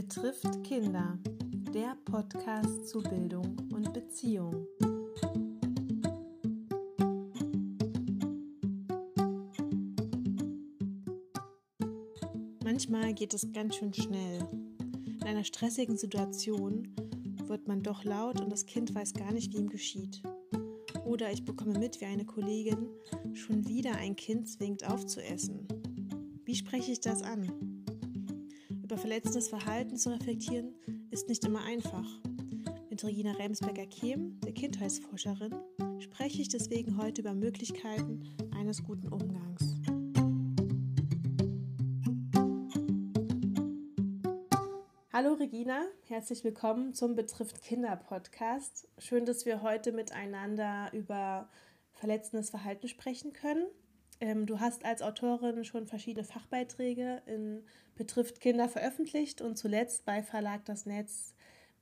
betrifft Kinder. Der Podcast zu Bildung und Beziehung. Manchmal geht es ganz schön schnell. In einer stressigen Situation wird man doch laut und das Kind weiß gar nicht, wie ihm geschieht. Oder ich bekomme mit, wie eine Kollegin schon wieder ein Kind zwingt aufzuessen. Wie spreche ich das an? Über verletzendes Verhalten zu reflektieren ist nicht immer einfach. Mit Regina Remsberger-Kehm, der Kindheitsforscherin, spreche ich deswegen heute über Möglichkeiten eines guten Umgangs. Hallo Regina, herzlich willkommen zum Betrifft Kinder Podcast. Schön, dass wir heute miteinander über verletzendes Verhalten sprechen können. Ähm, du hast als Autorin schon verschiedene Fachbeiträge in Betrifft Kinder veröffentlicht und zuletzt bei Verlag Das Netz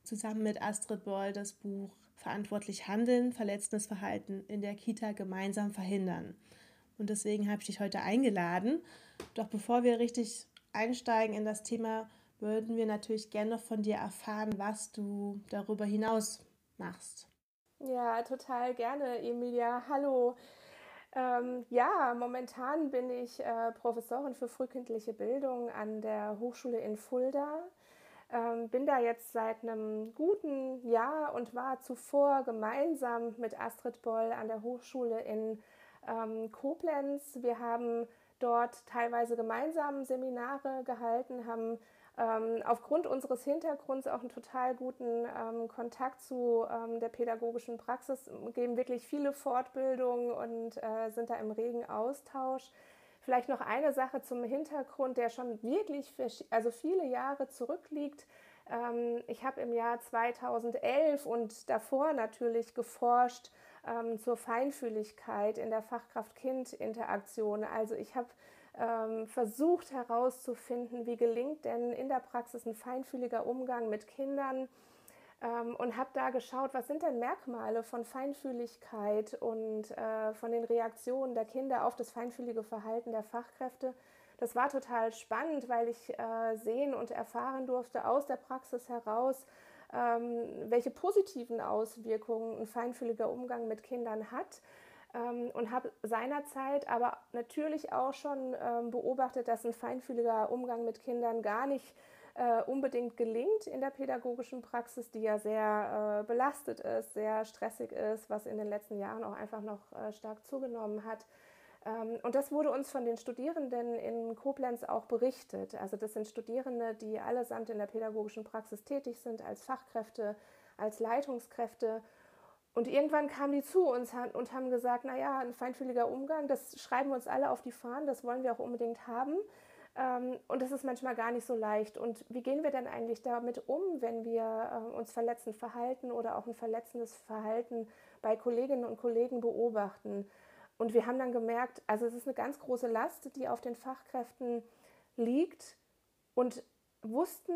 zusammen mit Astrid Boll das Buch Verantwortlich Handeln, verletzendes Verhalten in der Kita gemeinsam verhindern. Und deswegen habe ich dich heute eingeladen. Doch bevor wir richtig einsteigen in das Thema, würden wir natürlich gerne von dir erfahren, was du darüber hinaus machst. Ja, total gerne, Emilia. Hallo. Ähm, ja, momentan bin ich äh, Professorin für frühkindliche Bildung an der Hochschule in Fulda. Ähm, bin da jetzt seit einem guten Jahr und war zuvor gemeinsam mit Astrid Boll an der Hochschule in ähm, Koblenz. Wir haben dort teilweise gemeinsam Seminare gehalten, haben ähm, aufgrund unseres Hintergrunds auch einen total guten ähm, Kontakt zu ähm, der pädagogischen Praxis, geben wirklich viele Fortbildungen und äh, sind da im regen Austausch. Vielleicht noch eine Sache zum Hintergrund, der schon wirklich also viele Jahre zurückliegt. Ähm, ich habe im Jahr 2011 und davor natürlich geforscht ähm, zur Feinfühligkeit in der Fachkraft-Kind-Interaktion. Also ich habe ähm, versucht herauszufinden, wie gelingt denn in der Praxis ein feinfühliger Umgang mit Kindern ähm, und habe da geschaut, was sind denn Merkmale von Feinfühligkeit und äh, von den Reaktionen der Kinder auf das feinfühlige Verhalten der Fachkräfte. Das war total spannend, weil ich äh, sehen und erfahren durfte aus der Praxis heraus, welche positiven Auswirkungen ein feinfühliger Umgang mit Kindern hat ähm, und habe seinerzeit aber natürlich auch schon ähm, beobachtet, dass ein feinfühliger Umgang mit Kindern gar nicht äh, unbedingt gelingt in der pädagogischen Praxis, die ja sehr äh, belastet ist, sehr stressig ist, was in den letzten Jahren auch einfach noch äh, stark zugenommen hat. Ähm, und das wurde uns von den Studierenden in Koblenz auch berichtet. Also das sind Studierende, die allesamt in der pädagogischen Praxis tätig sind, als Fachkräfte, als Leitungskräfte und irgendwann kamen die zu uns und haben gesagt, naja, ein feinfühliger Umgang, das schreiben wir uns alle auf die Fahnen, das wollen wir auch unbedingt haben. Ähm, und das ist manchmal gar nicht so leicht. Und wie gehen wir denn eigentlich damit um, wenn wir äh, uns verletzend verhalten oder auch ein verletzendes Verhalten bei Kolleginnen und Kollegen beobachten? Und wir haben dann gemerkt, also es ist eine ganz große Last, die auf den Fachkräften liegt und wussten,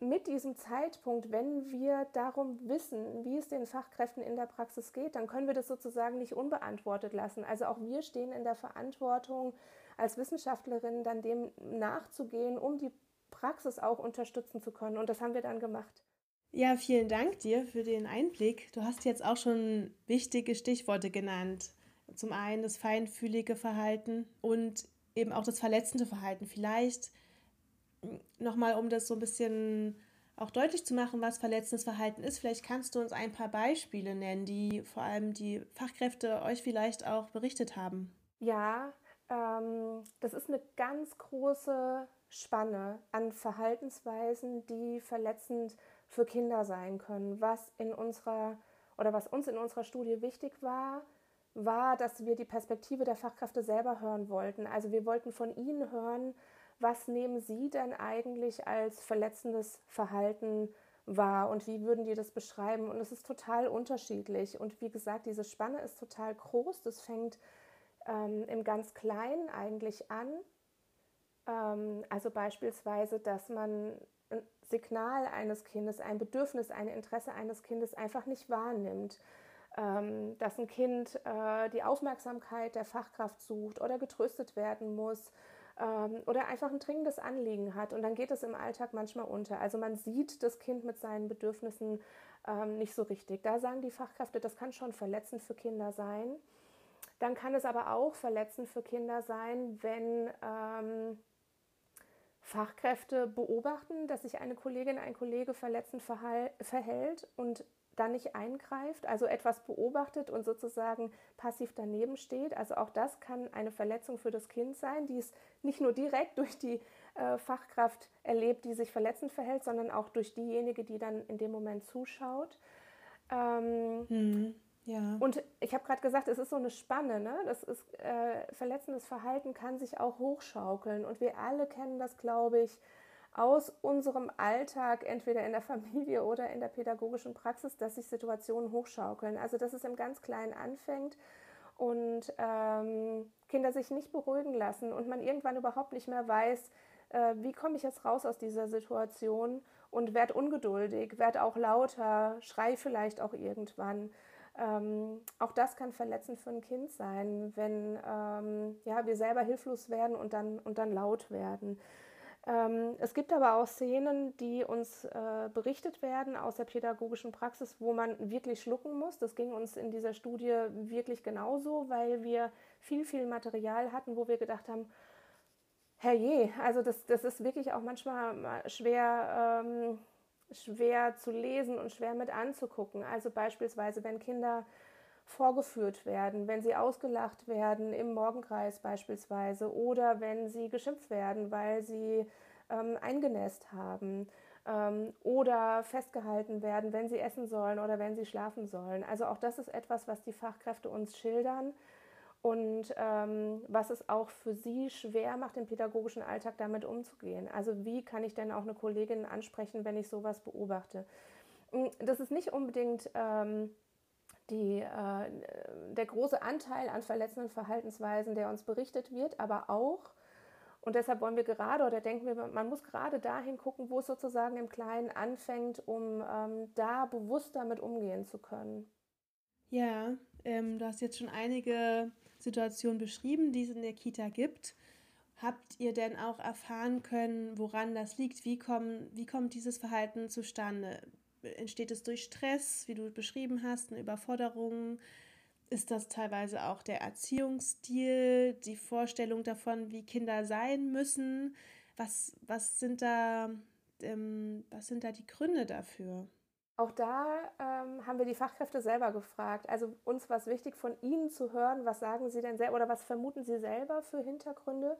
mit diesem Zeitpunkt, wenn wir darum wissen, wie es den Fachkräften in der Praxis geht, dann können wir das sozusagen nicht unbeantwortet lassen. Also auch wir stehen in der Verantwortung, als Wissenschaftlerin dann dem nachzugehen, um die Praxis auch unterstützen zu können. Und das haben wir dann gemacht. Ja, vielen Dank dir für den Einblick. Du hast jetzt auch schon wichtige Stichworte genannt. Zum einen das feinfühlige Verhalten und eben auch das verletzende Verhalten. Vielleicht nochmal, um das so ein bisschen auch deutlich zu machen, was verletzendes Verhalten ist, vielleicht kannst du uns ein paar Beispiele nennen, die vor allem die Fachkräfte euch vielleicht auch berichtet haben. Ja, ähm, das ist eine ganz große Spanne an Verhaltensweisen, die verletzend für Kinder sein können. Was in unserer oder was uns in unserer Studie wichtig war, war, dass wir die Perspektive der Fachkräfte selber hören wollten. Also wir wollten von ihnen hören, was nehmen Sie denn eigentlich als verletzendes Verhalten wahr und wie würden die das beschreiben? Und es ist total unterschiedlich. Und wie gesagt, diese Spanne ist total groß. Das fängt ähm, im ganz Kleinen eigentlich an. Ähm, also beispielsweise, dass man ein Signal eines Kindes, ein Bedürfnis, ein Interesse eines Kindes einfach nicht wahrnimmt. Ähm, dass ein Kind äh, die Aufmerksamkeit der Fachkraft sucht oder getröstet werden muss ähm, oder einfach ein dringendes Anliegen hat. Und dann geht es im Alltag manchmal unter. Also man sieht das Kind mit seinen Bedürfnissen ähm, nicht so richtig. Da sagen die Fachkräfte, das kann schon verletzend für Kinder sein. Dann kann es aber auch verletzend für Kinder sein, wenn ähm, Fachkräfte beobachten, dass sich eine Kollegin, ein Kollege verletzend verhält und dann nicht eingreift, also etwas beobachtet und sozusagen passiv daneben steht. Also auch das kann eine Verletzung für das Kind sein, die es nicht nur direkt durch die äh, Fachkraft erlebt, die sich verletzend verhält, sondern auch durch diejenige, die dann in dem Moment zuschaut. Ähm, hm, ja. Und ich habe gerade gesagt, es ist so eine Spanne. Ne? Das ist, äh, verletzendes Verhalten kann sich auch hochschaukeln. Und wir alle kennen das, glaube ich, aus unserem Alltag, entweder in der Familie oder in der pädagogischen Praxis, dass sich Situationen hochschaukeln. Also dass es im ganz Kleinen anfängt und ähm, Kinder sich nicht beruhigen lassen und man irgendwann überhaupt nicht mehr weiß, äh, wie komme ich jetzt raus aus dieser Situation und werde ungeduldig, werde auch lauter, schrei vielleicht auch irgendwann. Ähm, auch das kann verletzend für ein Kind sein, wenn ähm, ja, wir selber hilflos werden und dann, und dann laut werden. Ähm, es gibt aber auch Szenen, die uns äh, berichtet werden aus der pädagogischen Praxis, wo man wirklich schlucken muss. Das ging uns in dieser Studie wirklich genauso, weil wir viel, viel Material hatten, wo wir gedacht haben, herrje, also das, das ist wirklich auch manchmal schwer, ähm, schwer zu lesen und schwer mit anzugucken. Also beispielsweise, wenn Kinder vorgeführt werden, wenn sie ausgelacht werden im Morgenkreis beispielsweise oder wenn sie geschimpft werden, weil sie ähm, eingenässt haben ähm, oder festgehalten werden, wenn sie essen sollen oder wenn sie schlafen sollen. Also auch das ist etwas, was die Fachkräfte uns schildern und ähm, was es auch für sie schwer macht, im pädagogischen Alltag damit umzugehen. Also wie kann ich denn auch eine Kollegin ansprechen, wenn ich sowas beobachte? Hm, das ist nicht unbedingt ähm, die, äh, der große Anteil an verletzenden Verhaltensweisen, der uns berichtet wird, aber auch, und deshalb wollen wir gerade oder denken wir, man muss gerade dahin gucken, wo es sozusagen im Kleinen anfängt, um ähm, da bewusst damit umgehen zu können. Ja, ähm, du hast jetzt schon einige Situationen beschrieben, die es in der Kita gibt. Habt ihr denn auch erfahren können, woran das liegt? Wie, kommen, wie kommt dieses Verhalten zustande? Entsteht es durch Stress, wie du beschrieben hast, eine Überforderung? Ist das teilweise auch der Erziehungsstil, die Vorstellung davon, wie Kinder sein müssen? Was, was, sind, da, ähm, was sind da die Gründe dafür? Auch da ähm, haben wir die Fachkräfte selber gefragt. Also uns war es wichtig, von ihnen zu hören, was sagen sie denn selber oder was vermuten sie selber für Hintergründe.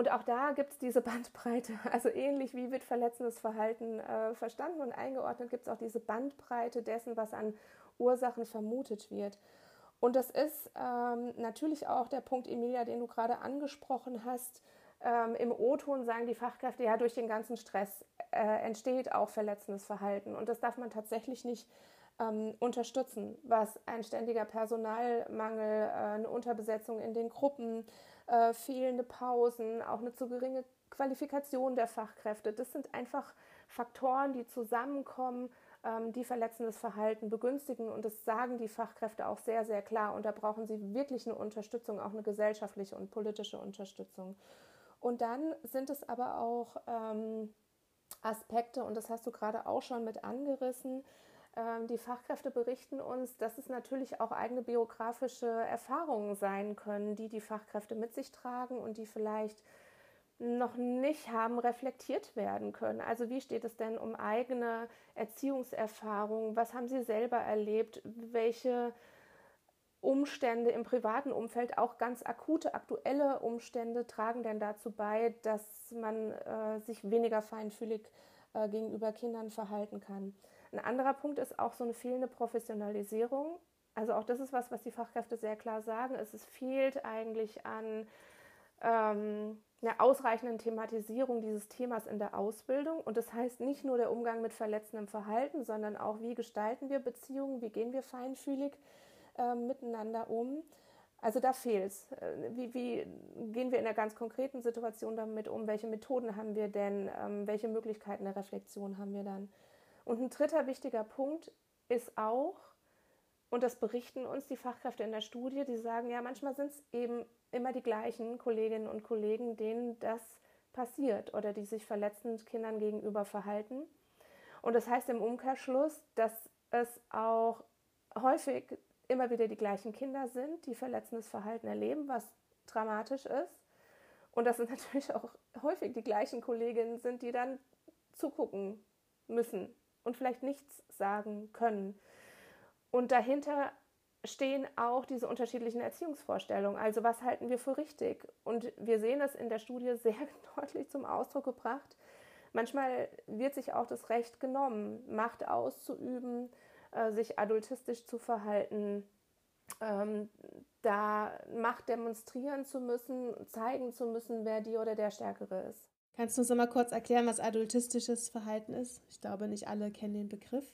Und auch da gibt es diese Bandbreite. Also ähnlich wie wird verletzendes Verhalten äh, verstanden und eingeordnet, gibt es auch diese Bandbreite dessen, was an Ursachen vermutet wird. Und das ist ähm, natürlich auch der Punkt, Emilia, den du gerade angesprochen hast. Ähm, Im O-Ton sagen die Fachkräfte, ja, durch den ganzen Stress äh, entsteht auch verletzendes Verhalten. Und das darf man tatsächlich nicht ähm, unterstützen, was ein ständiger Personalmangel, äh, eine Unterbesetzung in den Gruppen, äh, fehlende Pausen, auch eine zu geringe Qualifikation der Fachkräfte. Das sind einfach Faktoren, die zusammenkommen, ähm, die verletzendes Verhalten begünstigen. Und das sagen die Fachkräfte auch sehr, sehr klar. Und da brauchen sie wirklich eine Unterstützung, auch eine gesellschaftliche und politische Unterstützung. Und dann sind es aber auch ähm, Aspekte, und das hast du gerade auch schon mit angerissen, die Fachkräfte berichten uns, dass es natürlich auch eigene biografische Erfahrungen sein können, die die Fachkräfte mit sich tragen und die vielleicht noch nicht haben reflektiert werden können. Also wie steht es denn um eigene Erziehungserfahrungen? Was haben Sie selber erlebt? Welche Umstände im privaten Umfeld, auch ganz akute, aktuelle Umstände tragen denn dazu bei, dass man äh, sich weniger feinfühlig äh, gegenüber Kindern verhalten kann? Ein anderer Punkt ist auch so eine fehlende Professionalisierung. Also auch das ist was, was die Fachkräfte sehr klar sagen. Es fehlt eigentlich an ähm, einer ausreichenden Thematisierung dieses Themas in der Ausbildung. Und das heißt nicht nur der Umgang mit verletzendem Verhalten, sondern auch, wie gestalten wir Beziehungen, wie gehen wir feinfühlig äh, miteinander um. Also da fehlt es. Äh, wie, wie, gehen wir in einer ganz konkreten Situation damit um? Welche Methoden haben wir denn? Ähm, welche Möglichkeiten der Reflexion haben wir dann? Und ein dritter wichtiger Punkt ist auch, und das berichten uns die Fachkräfte in der Studie, die sagen, ja, manchmal sind es eben immer die gleichen Kolleginnen und Kollegen, denen das passiert oder die sich verletzend Kindern gegenüber verhalten. Und das heißt im Umkehrschluss, dass es auch häufig immer wieder die gleichen Kinder sind, die verletzendes Verhalten erleben, was dramatisch ist. Und dass es natürlich auch häufig die gleichen Kolleginnen sind, die dann zugucken müssen und vielleicht nichts sagen können. Und dahinter stehen auch diese unterschiedlichen Erziehungsvorstellungen. Also was halten wir für richtig? Und wir sehen es in der Studie sehr deutlich zum Ausdruck gebracht. Manchmal wird sich auch das Recht genommen, Macht auszuüben, äh, sich adultistisch zu verhalten, ähm, da Macht demonstrieren zu müssen, zeigen zu müssen, wer die oder der Stärkere ist. Kannst du uns noch mal kurz erklären, was adultistisches Verhalten ist? Ich glaube, nicht alle kennen den Begriff.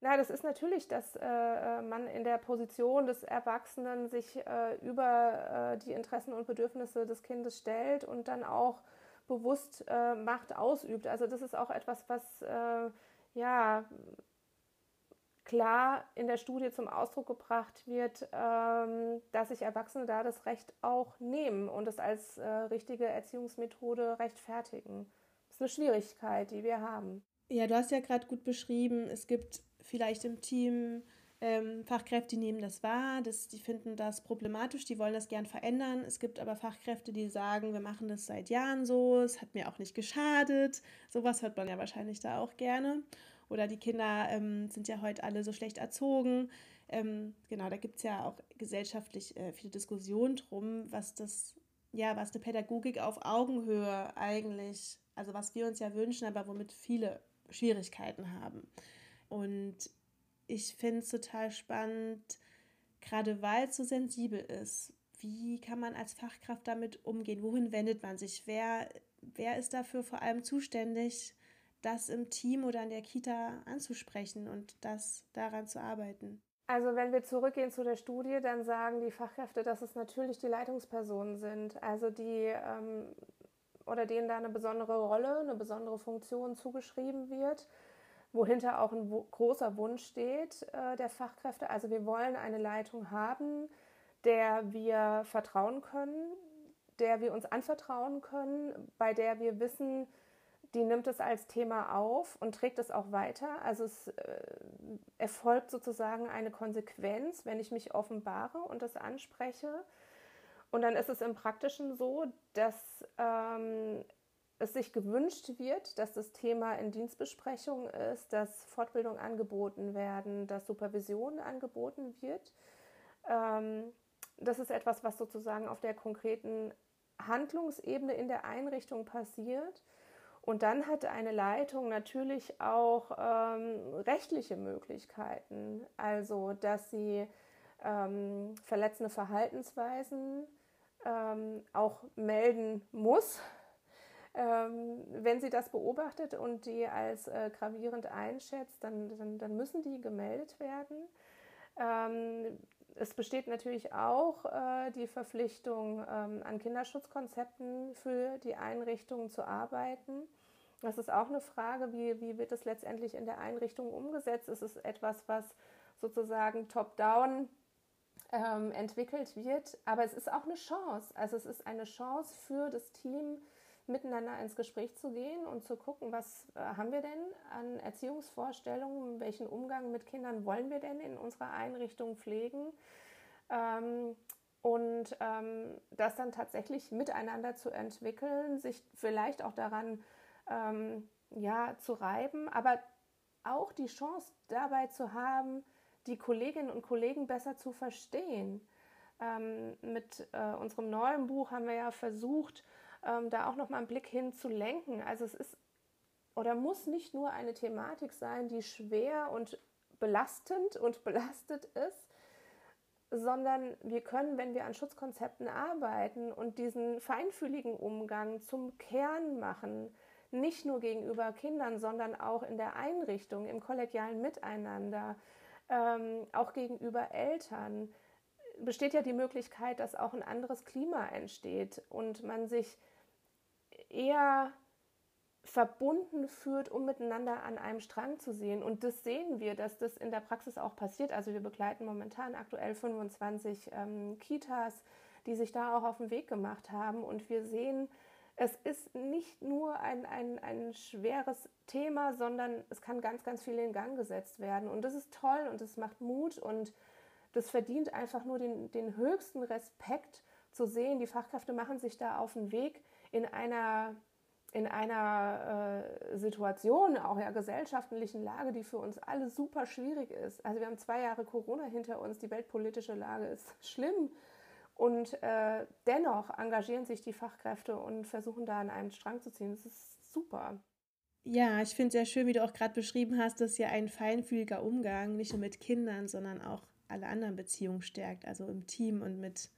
Na, das ist natürlich, dass äh, äh, man in der Position des Erwachsenen sich äh, über äh, die Interessen und Bedürfnisse des Kindes stellt und dann auch bewusst äh, Macht ausübt. Also das ist auch etwas, was äh, ja klar in der Studie zum Ausdruck gebracht wird, ähm, dass sich Erwachsene da das Recht auch nehmen und es als richtige Erziehungsmethode rechtfertigen. Das ist eine Schwierigkeit, die wir haben. Ja, du hast ja gerade gut beschrieben, es gibt vielleicht im Team ähm, Fachkräfte, die nehmen das wahr, das, die finden das problematisch, die wollen das gern verändern. Es gibt aber Fachkräfte, die sagen, wir machen das seit Jahren so, es hat mir auch nicht geschadet. Sowas hört man ja wahrscheinlich da auch gerne. Oder die Kinder ähm, sind ja heute alle so schlecht erzogen. Ähm, genau, da gibt es ja auch gesellschaftlich äh, viele Diskussionen drum, was das, ja, was eine Pädagogik auf Augenhöhe eigentlich, also was wir uns ja wünschen, aber womit viele Schwierigkeiten haben. Und ich finde es total spannend, gerade weil es so sensibel ist. Wie kann man als Fachkraft damit umgehen? Wohin wendet man sich? Wer, wer ist dafür vor allem zuständig, das im Team oder in der Kita anzusprechen und das daran zu arbeiten? Also wenn wir zurückgehen zu der Studie, dann sagen die Fachkräfte, dass es natürlich die Leitungspersonen sind, also die ähm, oder denen da eine besondere Rolle, eine besondere Funktion zugeschrieben wird wohinter auch ein großer Wunsch steht äh, der Fachkräfte. Also wir wollen eine Leitung haben, der wir vertrauen können, der wir uns anvertrauen können, bei der wir wissen, die nimmt es als Thema auf und trägt es auch weiter. Also es äh, erfolgt sozusagen eine Konsequenz, wenn ich mich offenbare und das anspreche. Und dann ist es im Praktischen so, dass ähm, es sich gewünscht wird, dass das Thema in Dienstbesprechungen ist, dass Fortbildungen angeboten werden, dass Supervision angeboten wird. Ähm, das ist etwas, was sozusagen auf der konkreten Handlungsebene in der Einrichtung passiert. Und dann hat eine Leitung natürlich auch ähm, rechtliche Möglichkeiten, also dass sie ähm, verletzende Verhaltensweisen ähm, auch melden muss ähm, wenn sie das beobachtet und die als äh, gravierend einschätzt, dann, dann, dann, müssen die gemeldet werden. Es besteht natürlich auch äh, die Verpflichtung, ähm, an Kinderschutzkonzepten für die Einrichtungen zu arbeiten. Das ist auch eine Frage, wie, wie wird es letztendlich in der Einrichtung umgesetzt? Ist es etwas, was sozusagen top-down ähm, entwickelt wird? Aber es ist auch eine Chance. Also es ist eine Chance für das Team, miteinander ins Gespräch zu gehen und zu gucken, was äh, haben wir denn an Erziehungsvorstellungen, welchen Umgang mit Kindern wollen wir denn in unserer Einrichtung pflegen. Ähm, und ähm, das dann tatsächlich miteinander zu entwickeln, sich vielleicht auch daran ähm, ja, zu reiben, aber auch die Chance dabei zu haben, die Kolleginnen und Kollegen besser zu verstehen. Ähm, mit äh, unserem neuen Buch haben wir ja versucht, ähm, da auch nochmal einen Blick hin zu lenken. Also es ist oder muss nicht nur eine Thematik sein, die schwer und belastend und belastet ist, sondern wir können, wenn wir an Schutzkonzepten arbeiten und diesen feinfühligen Umgang zum Kern machen, nicht nur gegenüber Kindern, sondern auch in der Einrichtung, im kollegialen Miteinander, ähm, auch gegenüber Eltern, besteht ja die Möglichkeit, dass auch ein anderes Klima entsteht und man sich eher verbunden führt, um miteinander an einem Strang zu sehen. Und das sehen wir, dass das in der Praxis auch passiert. Also wir begleiten momentan aktuell 25 ähm, Kitas, die sich da auch auf den Weg gemacht haben. Und wir sehen, es ist nicht nur ein, ein, ein schweres Thema, sondern es kann ganz, ganz viel in Gang gesetzt werden. Und das ist toll und das macht Mut und das verdient einfach nur den, den höchsten Respekt zu sehen. Die Fachkräfte machen sich da auf den Weg in einer in einer äh, Situation, auch ja gesellschaftlichen Lage, die für uns alle super schwierig ist. Also wir haben zwei Jahre Corona hinter uns, die weltpolitische Lage ist schlimm und äh, dennoch engagieren sich die Fachkräfte und versuchen da an einen Strang zu ziehen. Das ist super. Ja, ich finde es sehr schön, wie du auch gerade beschrieben hast, dass ja ein feinfühliger Umgang nicht nur mit Kindern, sondern auch alle anderen Beziehungen stärkt, also im Team und mit,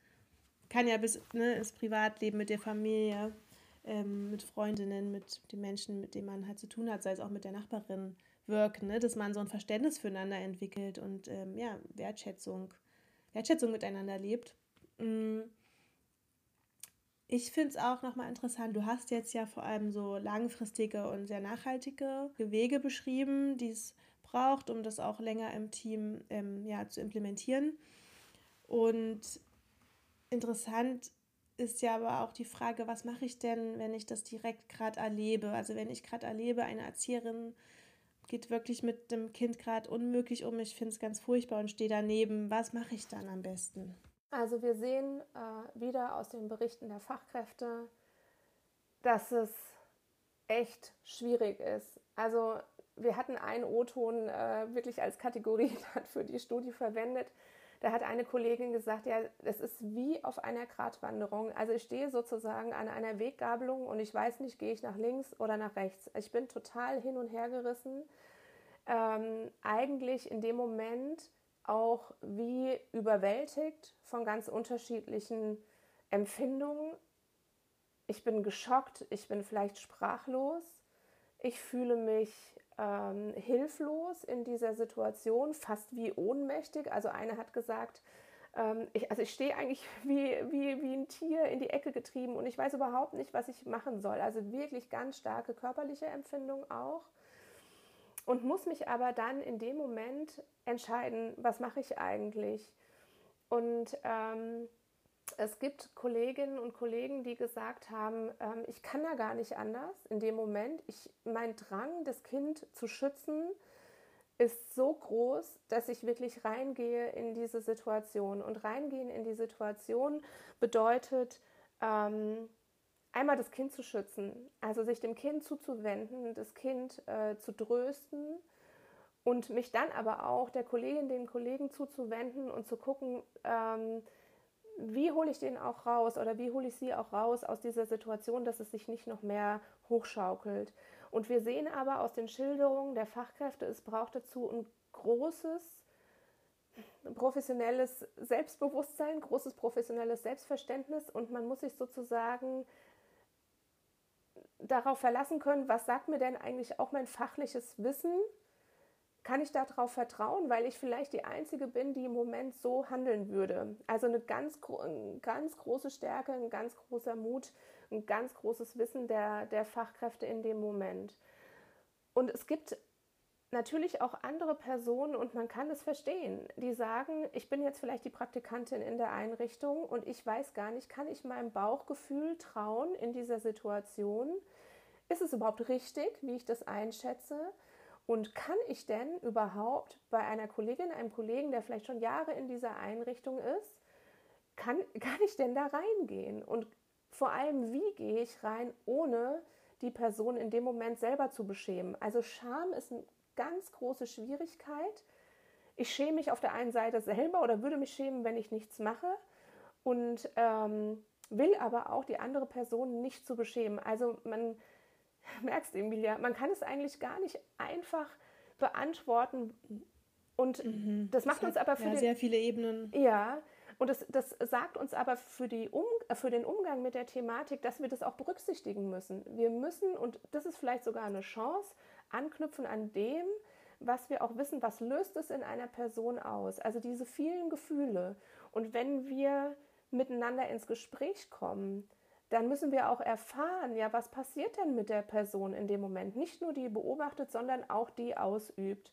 kann ja bis ne, ins Privatleben mit der Familie ähm, mit Freundinnen, mit den Menschen, mit denen man halt zu tun hat, sei es auch mit der Nachbarin, wirken, ne? dass man so ein Verständnis füreinander entwickelt und ähm, ja, Wertschätzung, Wertschätzung miteinander lebt. Mm. Ich finde es auch nochmal interessant, du hast jetzt ja vor allem so langfristige und sehr nachhaltige Wege beschrieben, die es braucht, um das auch länger im Team ähm, ja, zu implementieren. Und interessant ist ja aber auch die Frage, was mache ich denn, wenn ich das direkt gerade erlebe? Also wenn ich gerade erlebe, eine Erzieherin geht wirklich mit dem Kind gerade unmöglich um, ich finde es ganz furchtbar und stehe daneben. Was mache ich dann am besten? Also wir sehen äh, wieder aus den Berichten der Fachkräfte, dass es echt schwierig ist. Also wir hatten einen O-Ton äh, wirklich als Kategorie für die Studie verwendet. Da hat eine Kollegin gesagt, ja, es ist wie auf einer Gratwanderung. Also ich stehe sozusagen an einer Weggabelung und ich weiß nicht, gehe ich nach links oder nach rechts. Ich bin total hin und her gerissen. Ähm, eigentlich in dem Moment auch wie überwältigt von ganz unterschiedlichen Empfindungen. Ich bin geschockt, ich bin vielleicht sprachlos, ich fühle mich ähm, hilflos in dieser Situation, fast wie ohnmächtig. Also eine hat gesagt, ähm, ich, also ich stehe eigentlich wie, wie, wie ein Tier in die Ecke getrieben und ich weiß überhaupt nicht, was ich machen soll. Also wirklich ganz starke körperliche Empfindung auch. Und muss mich aber dann in dem Moment entscheiden, was mache ich eigentlich. Und ähm, es gibt Kolleginnen und Kollegen, die gesagt haben, ähm, ich kann da gar nicht anders in dem Moment. Ich, mein Drang, das Kind zu schützen, ist so groß, dass ich wirklich reingehe in diese Situation. Und reingehen in die Situation bedeutet, ähm, einmal das Kind zu schützen, also sich dem Kind zuzuwenden, das Kind äh, zu trösten und mich dann aber auch der Kollegin, den Kollegen zuzuwenden und zu gucken, ähm, wie hole ich den auch raus oder wie hole ich sie auch raus aus dieser Situation, dass es sich nicht noch mehr hochschaukelt. Und wir sehen aber aus den Schilderungen der Fachkräfte, es braucht dazu ein großes professionelles Selbstbewusstsein, großes professionelles Selbstverständnis und man muss sich sozusagen darauf verlassen können, was sagt mir denn eigentlich auch mein fachliches Wissen kann ich darauf vertrauen, weil ich vielleicht die Einzige bin, die im Moment so handeln würde. Also eine ganz, ganz große Stärke, ein ganz großer Mut, ein ganz großes Wissen der, der Fachkräfte in dem Moment. Und es gibt natürlich auch andere Personen und man kann es verstehen, die sagen, ich bin jetzt vielleicht die Praktikantin in der Einrichtung und ich weiß gar nicht, kann ich meinem Bauchgefühl trauen in dieser Situation? Ist es überhaupt richtig, wie ich das einschätze? Und kann ich denn überhaupt bei einer Kollegin, einem Kollegen, der vielleicht schon Jahre in dieser Einrichtung ist, kann, kann ich denn da reingehen? Und vor allem, wie gehe ich rein, ohne die Person in dem Moment selber zu beschämen? Also Scham ist eine ganz große Schwierigkeit. Ich schäme mich auf der einen Seite selber oder würde mich schämen, wenn ich nichts mache und ähm, will aber auch die andere Person nicht zu beschämen. Also man merkst, Emilia, man kann es eigentlich gar nicht einfach beantworten. Und mhm. das macht das uns aber für ja, den, sehr viele Ebenen. Ja, und das, das sagt uns aber für, die um, für den Umgang mit der Thematik, dass wir das auch berücksichtigen müssen. Wir müssen, und das ist vielleicht sogar eine Chance, anknüpfen an dem, was wir auch wissen, was löst es in einer Person aus. Also diese vielen Gefühle. Und wenn wir miteinander ins Gespräch kommen, dann müssen wir auch erfahren, ja, was passiert denn mit der Person in dem Moment? Nicht nur die beobachtet, sondern auch die ausübt.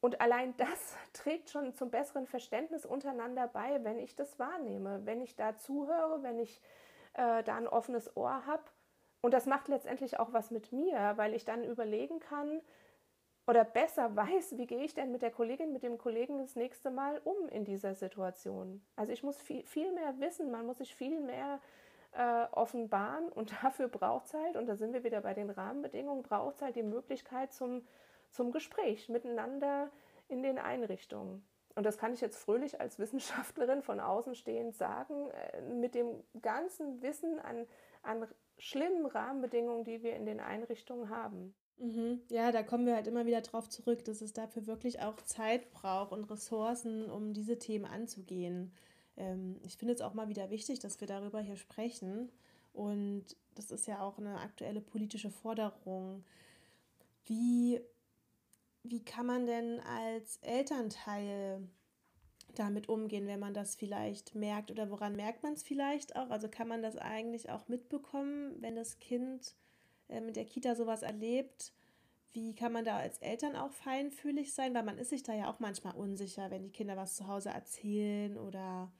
Und allein das trägt schon zum besseren Verständnis untereinander bei, wenn ich das wahrnehme, wenn ich da zuhöre, wenn ich äh, da ein offenes Ohr habe. Und das macht letztendlich auch was mit mir, weil ich dann überlegen kann oder besser weiß, wie gehe ich denn mit der Kollegin, mit dem Kollegen das nächste Mal um in dieser Situation. Also ich muss viel, viel mehr wissen, man muss sich viel mehr äh, offenbaren und dafür braucht es halt, und da sind wir wieder bei den Rahmenbedingungen, braucht es halt die Möglichkeit zum, zum Gespräch miteinander in den Einrichtungen. Und das kann ich jetzt fröhlich als Wissenschaftlerin von außen stehend sagen, äh, mit dem ganzen Wissen an, an schlimmen Rahmenbedingungen, die wir in den Einrichtungen haben. Mhm. Ja, da kommen wir halt immer wieder drauf zurück, dass es dafür wirklich auch Zeit braucht und Ressourcen, um diese Themen anzugehen ähm, ich finde es auch mal wieder wichtig, dass wir darüber hier sprechen. Und das ist ja auch eine aktuelle politische Forderung. Wie, wie kann man denn als Elternteil damit umgehen, wenn man das vielleicht merkt? Oder woran merkt man es vielleicht auch? Also kann man das eigentlich auch mitbekommen, wenn das Kind äh, mit der Kita sowas erlebt? Wie kann man da als Eltern auch feinfühlig sein? Weil man ist sich da ja auch manchmal unsicher, wenn die Kinder was zu Hause erzählen oder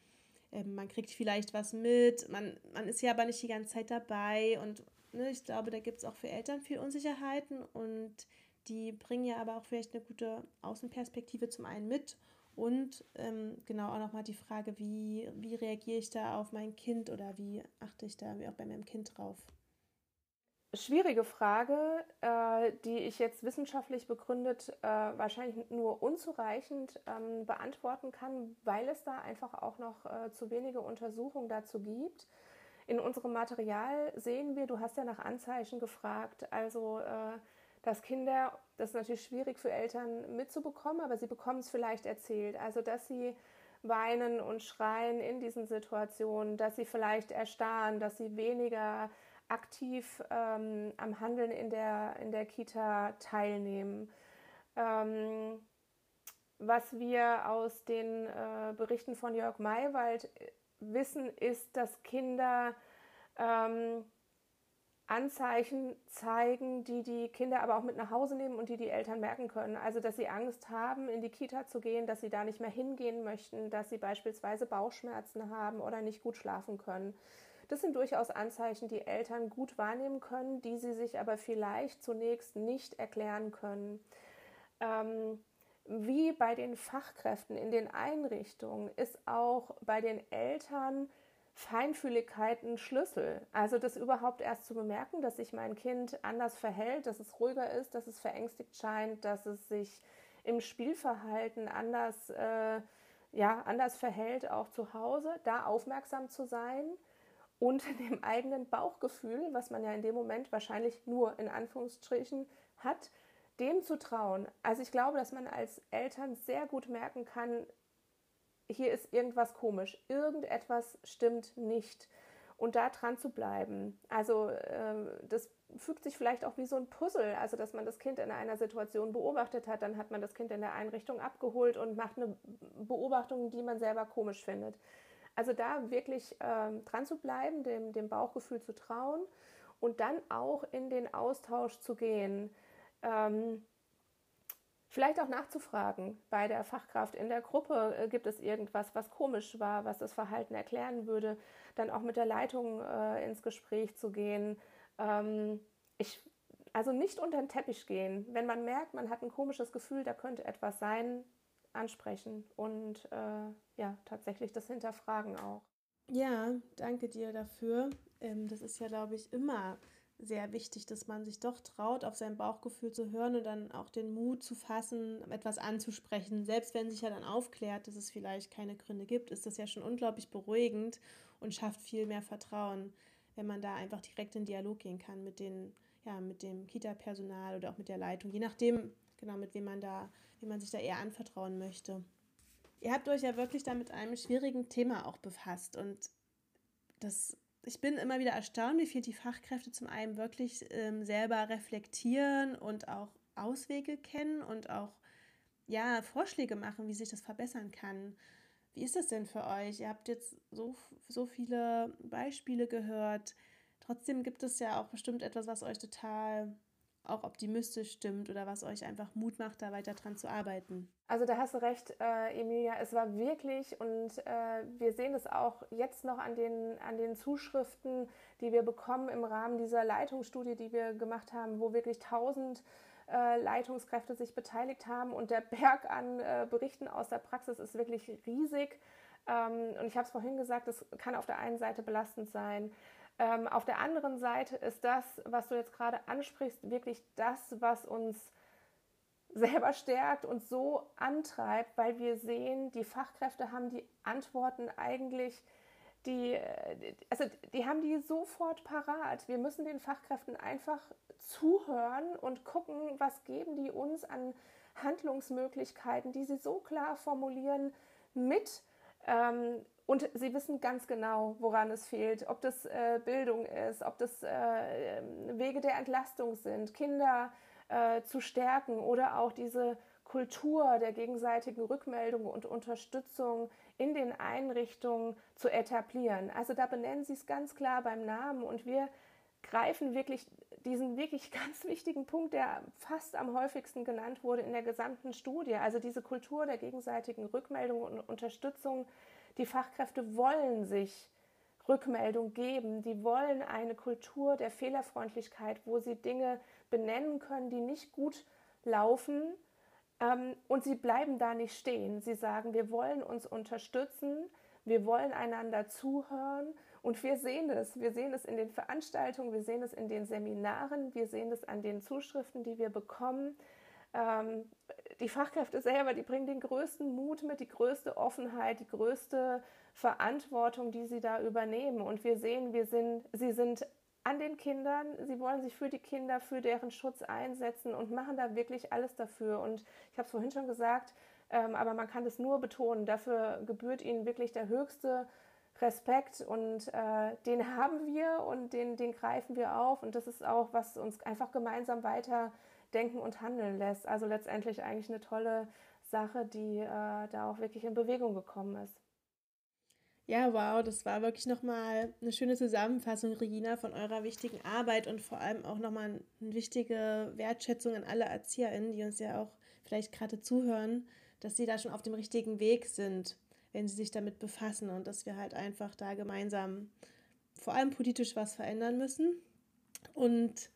man kriegt vielleicht was mit, man, man ist ja aber nicht die ganze Zeit dabei und ne, ich glaube, da gibt es auch für Eltern viel Unsicherheiten und die bringen ja aber auch vielleicht eine gute Außenperspektive zum einen mit und ähm, genau auch nochmal die Frage, wie, wie reagiere ich da auf mein Kind oder wie achte ich da auch bei meinem Kind drauf? Schwierige Frage, äh, die ich jetzt wissenschaftlich begründet äh, wahrscheinlich nur unzureichend ähm, beantworten kann, weil es da einfach auch noch äh, zu wenige Untersuchungen dazu gibt. In unserem Material sehen wir, du hast ja nach Anzeichen gefragt, also äh, dass Kinder, das ist natürlich schwierig für Eltern mitzubekommen, aber sie bekommen es vielleicht erzählt. Also dass sie weinen und schreien in diesen Situationen, dass sie vielleicht erstarren, dass sie weniger aktiv ähm, am Handeln in der, in der Kita teilnehmen. Ähm, was wir aus den äh, Berichten von Jörg Maywald äh, wissen, ist, dass Kinder ähm, Anzeichen zeigen, die die Kinder aber auch mit nach Hause nehmen und die die Eltern merken können. Also, dass sie Angst haben, in die Kita zu gehen, dass sie da nicht mehr hingehen möchten, dass sie beispielsweise Bauchschmerzen haben oder nicht gut schlafen können. Das sind durchaus Anzeichen, die Eltern gut wahrnehmen können, die sie sich aber vielleicht zunächst nicht erklären können. Ähm, wie bei den Fachkräften in den Einrichtungen ist auch bei den Eltern Feinfühligkeit ein Schlüssel. Also das überhaupt erst zu bemerken, dass sich mein Kind anders verhält, dass es ruhiger ist, dass es verängstigt scheint, dass es sich im Spielverhalten anders, äh, ja, anders verhält, auch zu Hause, da aufmerksam zu sein und dem eigenen Bauchgefühl, was man ja in dem Moment wahrscheinlich nur in Anführungsstrichen hat, dem zu trauen. Also ich glaube, dass man als Eltern sehr gut merken kann, hier ist irgendwas komisch, irgendetwas stimmt nicht. Und da dran zu bleiben. Also äh, das fügt sich vielleicht auch wie so ein Puzzle, also dass man das Kind in einer Situation beobachtet hat, dann hat man das Kind in der Einrichtung abgeholt und macht eine Beobachtung, die man selber komisch findet. Also da wirklich ähm, dran zu bleiben, dem, dem Bauchgefühl zu trauen und dann auch in den Austausch zu gehen. Ähm, vielleicht auch nachzufragen bei der Fachkraft in der Gruppe, äh, gibt es irgendwas, was komisch war, was das Verhalten erklären würde, dann auch mit der Leitung äh, ins Gespräch zu gehen. Ähm, ich, also nicht unter den Teppich gehen. Wenn man merkt, man hat ein komisches Gefühl, da könnte etwas sein, ansprechen und äh, ja, tatsächlich das Hinterfragen auch. Ja, danke dir dafür. Ähm, das ist ja, glaube ich, immer sehr wichtig, dass man sich doch traut, auf sein Bauchgefühl zu hören und dann auch den Mut zu fassen, etwas anzusprechen. Selbst wenn sich ja dann aufklärt, dass es vielleicht keine Gründe gibt, ist das ja schon unglaublich beruhigend und schafft viel mehr Vertrauen, wenn man da einfach direkt in Dialog gehen kann mit den, ja, mit dem Kita-Personal oder auch mit der Leitung, je nachdem, genau, mit wem man da, wie man sich da eher anvertrauen möchte. Ihr habt euch ja wirklich da mit einem schwierigen Thema auch befasst und das, ich bin immer wieder erstaunt, wie viel die Fachkräfte zum einen wirklich ähm, selber reflektieren und auch Auswege kennen und auch ja, Vorschläge machen, wie sich das verbessern kann. Wie ist das denn für euch? Ihr habt jetzt so, so viele Beispiele gehört. Trotzdem gibt es ja auch bestimmt etwas, was euch total auch optimistisch stimmt oder was euch einfach Mut macht, da weiter dran zu arbeiten. Also da hast du recht, äh, Emilia. Es war wirklich, und äh, wir sehen es auch jetzt noch an den, an den Zuschriften, die wir bekommen im Rahmen dieser Leitungsstudie, die wir gemacht haben, wo wirklich tausend äh, Leitungskräfte sich beteiligt haben und der Berg an äh, Berichten aus der Praxis ist wirklich riesig. Ähm, und ich habe es vorhin gesagt, es kann auf der einen Seite belastend sein, ähm, auf der anderen Seite ist das, was du jetzt gerade ansprichst, wirklich das, was uns selber stärkt und so antreibt, weil wir sehen, die Fachkräfte haben die Antworten eigentlich, die, also die haben die sofort parat. Wir müssen den Fachkräften einfach zuhören und gucken, was geben die uns an Handlungsmöglichkeiten, die sie so klar formulieren, mit. Ähm, und sie wissen ganz genau, woran es fehlt, ob das äh, Bildung ist, ob das äh, ähm, Wege der Entlastung sind, Kinder äh, zu stärken oder auch diese Kultur der gegenseitigen Rückmeldung und Unterstützung in den Einrichtungen zu etablieren. Also da benennen sie es ganz klar beim Namen und wir greifen wirklich diesen wirklich ganz wichtigen Punkt, der fast am häufigsten genannt wurde in der gesamten Studie, also diese Kultur der gegenseitigen Rückmeldung und Unterstützung die Fachkräfte wollen sich Rückmeldung geben, die wollen eine Kultur der Fehlerfreundlichkeit, wo sie Dinge benennen können, die nicht gut laufen. Ähm, und sie bleiben da nicht stehen. Sie sagen, wir wollen uns unterstützen, wir wollen einander zuhören und wir sehen es. Wir sehen es in den Veranstaltungen, wir sehen es in den Seminaren, wir sehen es an den Zuschriften, die wir bekommen. Ähm, die Fachkräfte selber, die bringen den größten Mut mit, die größte Offenheit, die größte Verantwortung, die sie da übernehmen. Und wir sehen, wir sind, sie sind an den Kindern, sie wollen sich für die Kinder, für deren Schutz einsetzen und machen da wirklich alles dafür. Und ich habe es vorhin schon gesagt, ähm, aber man kann es nur betonen, dafür gebührt ihnen wirklich der höchste Respekt und äh, den haben wir und den, den greifen wir auf. Und das ist auch, was uns einfach gemeinsam weiter denken und handeln lässt. Also letztendlich eigentlich eine tolle Sache, die äh, da auch wirklich in Bewegung gekommen ist. Ja, wow, das war wirklich nochmal eine schöne Zusammenfassung, Regina, von eurer wichtigen Arbeit und vor allem auch nochmal eine wichtige Wertschätzung an alle ErzieherInnen, die uns ja auch vielleicht gerade zuhören, dass sie da schon auf dem richtigen Weg sind, wenn sie sich damit befassen und dass wir halt einfach da gemeinsam vor allem politisch was verändern müssen. Und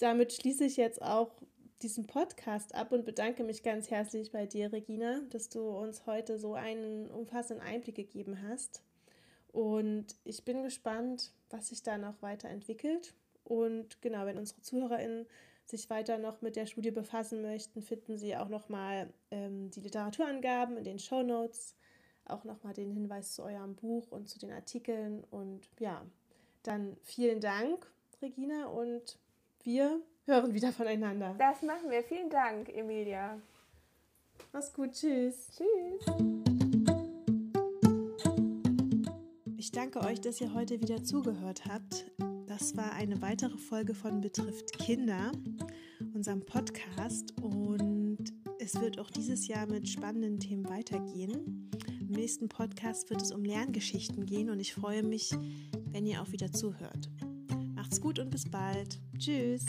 damit schließe ich jetzt auch diesen Podcast ab und bedanke mich ganz herzlich bei dir, Regina, dass du uns heute so einen umfassenden Einblick gegeben hast. Und ich bin gespannt, was sich da noch weiterentwickelt. Und genau, wenn unsere ZuhörerInnen sich weiter noch mit der Studie befassen möchten, finden sie auch nochmal ähm, die Literaturangaben in den Show Notes, auch nochmal den Hinweis zu eurem Buch und zu den Artikeln. Und ja, dann vielen Dank, Regina, und wir hören wieder voneinander. Das machen wir. Vielen Dank, Emilia. Mach's gut. Tschüss. Tschüss. Ich danke euch, dass ihr heute wieder zugehört habt. Das war eine weitere Folge von Betrifft Kinder, unserem Podcast. Und es wird auch dieses Jahr mit spannenden Themen weitergehen. Im nächsten Podcast wird es um Lerngeschichten gehen und ich freue mich, wenn ihr auch wieder zuhört. Macht's gut und bis bald. Tschüss.